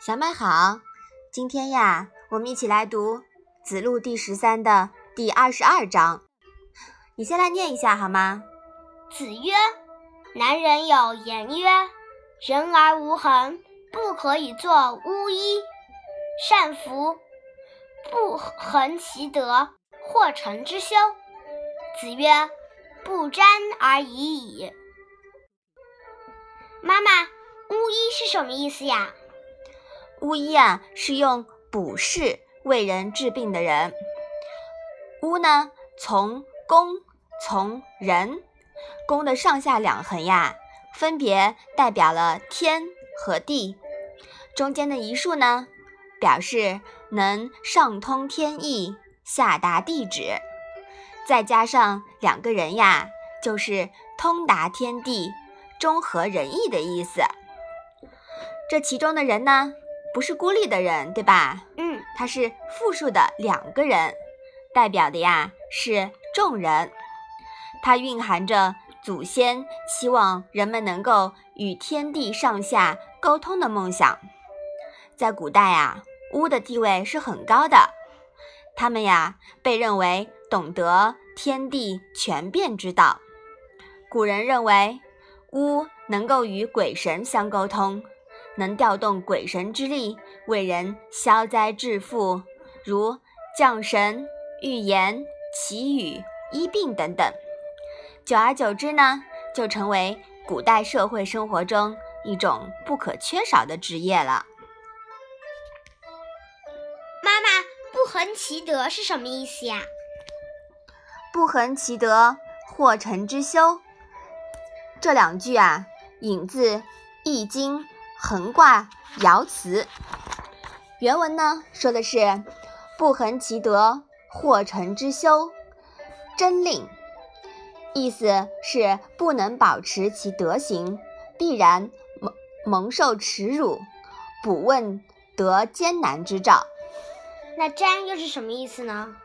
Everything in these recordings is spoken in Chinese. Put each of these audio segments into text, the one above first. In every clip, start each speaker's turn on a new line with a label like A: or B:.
A: 小麦好，今天呀，我们一起来读《子路》第十三的第二十二章。你先来念一下好吗？
B: 子曰：“男人有言曰：‘人而无恒，不可以作巫医。’善夫不恒其德，或成之修。”子曰：“不沾而已矣。”妈妈，巫医是什么意思呀？
A: 巫医啊，是用卜筮为人治病的人。巫呢，从公从人，公的上下两横呀，分别代表了天和地，中间的一竖呢，表示能上通天意，下达地旨，再加上两个人呀，就是通达天地，中和仁义的意思。这其中的人呢？不是孤立的人，对吧？
B: 嗯，
A: 它是复数的两个人，代表的呀是众人。它蕴含着祖先希望人们能够与天地上下沟通的梦想。在古代呀，巫的地位是很高的，他们呀被认为懂得天地全变之道。古人认为巫能够与鬼神相沟通。能调动鬼神之力为人消灾致富，如降神、预言、祈雨、医病等等。久而久之呢，就成为古代社会生活中一种不可缺少的职业了。
B: 妈妈，不恒其德是什么意思呀？
A: 不恒其德，或成之修。这两句啊，引自《易经》。横卦爻辞，原文呢说的是“不恒其德，或成之修，真令”，意思是不能保持其德行，必然蒙蒙受耻辱，卜问得艰难之兆。
B: 那占又是什么意思呢？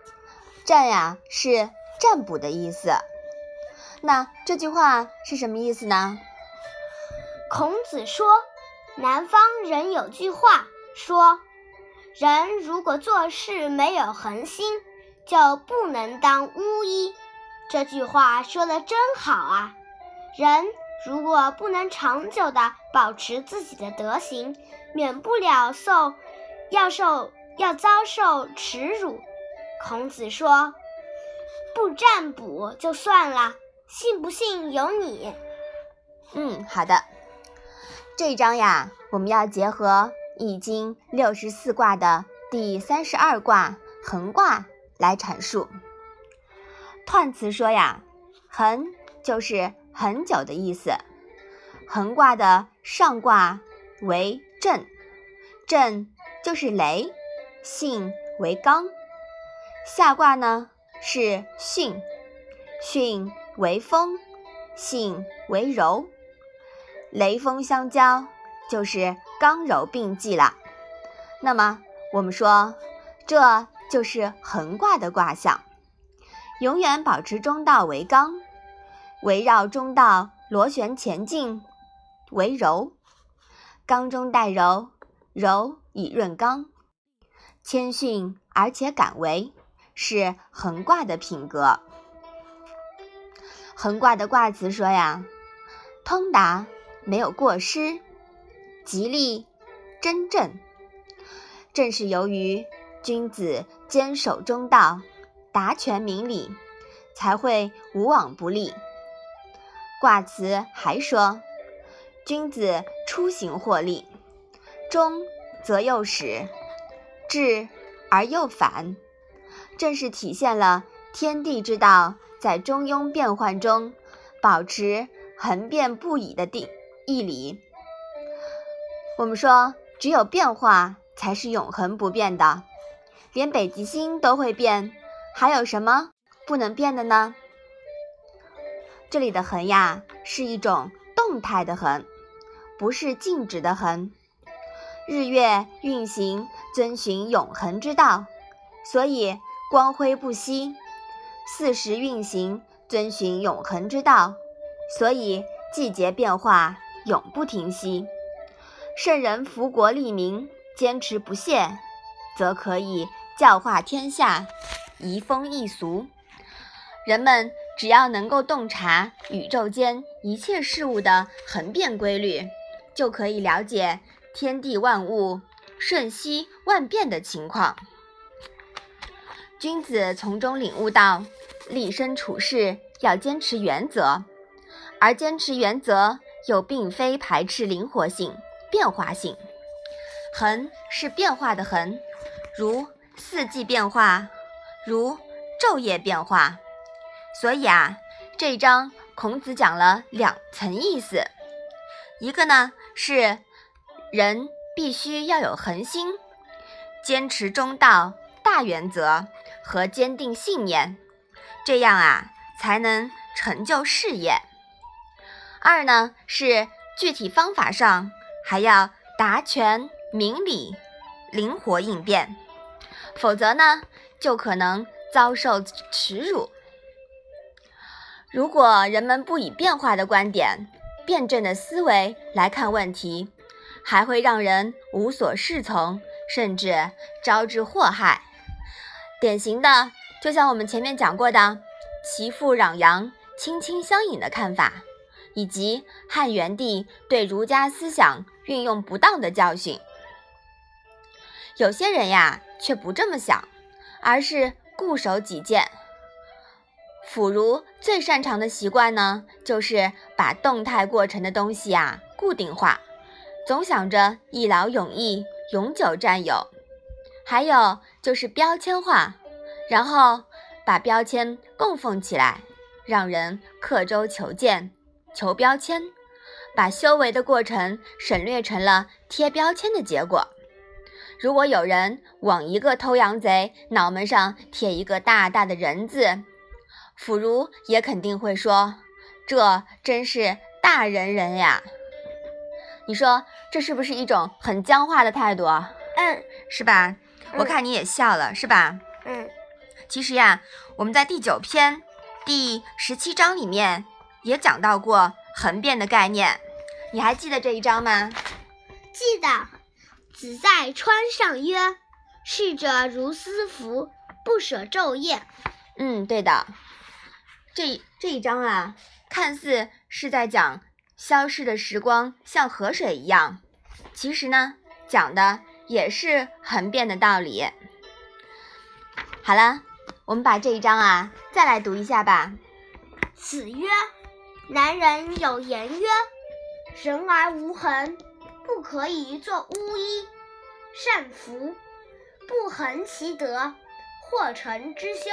A: 占呀是占卜的意思。那这句话是什么意思呢？
B: 孔子说。南方人有句话说：“人如果做事没有恒心，就不能当巫医。”这句话说的真好啊！人如果不能长久的保持自己的德行，免不了受要受要遭受耻辱。孔子说：“不占卜就算了，信不信由你。”
A: 嗯，好的。这一章呀，我们要结合《易经》六十四卦的第三十二卦恒卦来阐述。彖辞说呀，恒就是很久的意思。恒卦的上卦为震，震就是雷，性为刚；下卦呢是巽，巽为风，性为柔。雷风相交，就是刚柔并济了。那么我们说，这就是横卦的卦象，永远保持中道为刚，围绕中道螺旋前进为柔，刚中带柔，柔以润刚，谦逊而且敢为，是横卦的品格。横卦的卦辞说呀，通达。没有过失，吉利真正，正是由于君子坚守中道，达权明理，才会无往不利。卦辞还说，君子出行获利，中则又始，至而又反，正是体现了天地之道在中庸变幻中保持恒变不已的定。义理，我们说只有变化才是永恒不变的，连北极星都会变，还有什么不能变的呢？这里的恒呀是一种动态的恒，不是静止的恒。日月运行遵循永恒之道，所以光辉不息；四时运行遵循永恒之道，所以。季节变化永不停息。圣人福国利民，坚持不懈，则可以教化天下，移风易俗。人们只要能够洞察宇宙间一切事物的恒变规律，就可以了解天地万物瞬息万变的情况。君子从中领悟到，立身处世要坚持原则，而坚持原则又并非排斥灵活性、变化性。恒是变化的恒，如四季变化，如昼夜变化。所以啊，这一章孔子讲了两层意思，一个呢是人必须要有恒心，坚持中道大原则和坚定信念，这样啊才能成就事业。二呢是具体方法上还要达权明理，灵活应变，否则呢就可能遭受耻辱。如果人们不以变化的观点、辩证的思维来看问题，还会让人无所适从，甚至招致祸害。典型的，就像我们前面讲过的“其父攘阳，亲亲相隐”的看法，以及汉元帝对儒家思想运用不当的教训。有些人呀，却不这么想，而是固守己见。腐儒最擅长的习惯呢，就是把动态过程的东西啊固定化，总想着一劳永逸、永久占有。还有就是标签化，然后把标签供奉起来，让人刻舟求剑、求标签，把修为的过程省略成了贴标签的结果。如果有人往一个偷羊贼脑门上贴一个大大的人字，腐儒也肯定会说：“这真是大人人呀！”你说这是不是一种很僵化的态度？
B: 嗯，
A: 是吧？我看你也笑了，是吧？
B: 嗯。
A: 其实呀，我们在第九篇第十七章里面也讲到过恒变的概念，你还记得这一章吗？
B: 记得。子在川上曰：“逝者如斯夫，不舍昼夜。”
A: 嗯，对的。这这一章啊，看似是在讲消逝的时光像河水一样，其实呢，讲的也是恒变的道理。好了，我们把这一章啊再来读一下吧。
B: 子曰：“男人有言曰：‘人而无恒，不可以作巫医。’善服，不恒其德，或成之修。”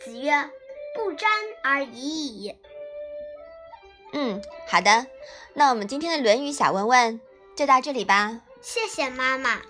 B: 子曰。不沾而已矣。
A: 嗯，好的，那我们今天的《论语》小问问就到这里吧。
B: 谢谢妈妈。